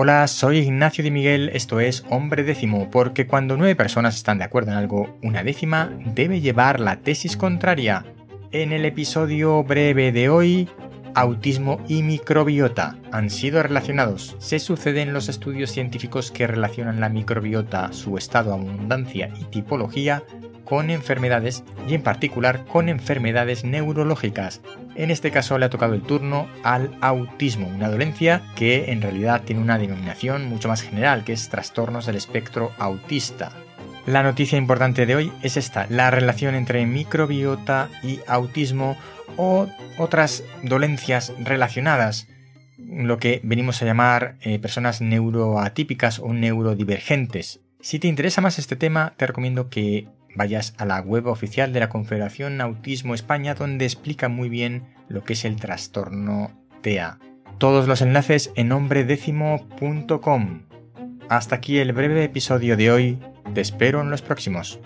Hola, soy Ignacio de Miguel, esto es Hombre Décimo, porque cuando nueve personas están de acuerdo en algo, una décima debe llevar la tesis contraria. En el episodio breve de hoy, autismo y microbiota han sido relacionados. Se suceden los estudios científicos que relacionan la microbiota, su estado, abundancia y tipología con enfermedades y en particular con enfermedades neurológicas. En este caso le ha tocado el turno al autismo, una dolencia que en realidad tiene una denominación mucho más general, que es trastornos del espectro autista. La noticia importante de hoy es esta, la relación entre microbiota y autismo o otras dolencias relacionadas, lo que venimos a llamar eh, personas neuroatípicas o neurodivergentes. Si te interesa más este tema, te recomiendo que vayas a la web oficial de la Confederación Autismo España donde explica muy bien lo que es el trastorno TEA. Todos los enlaces en nombredécimo.com. Hasta aquí el breve episodio de hoy. Te espero en los próximos.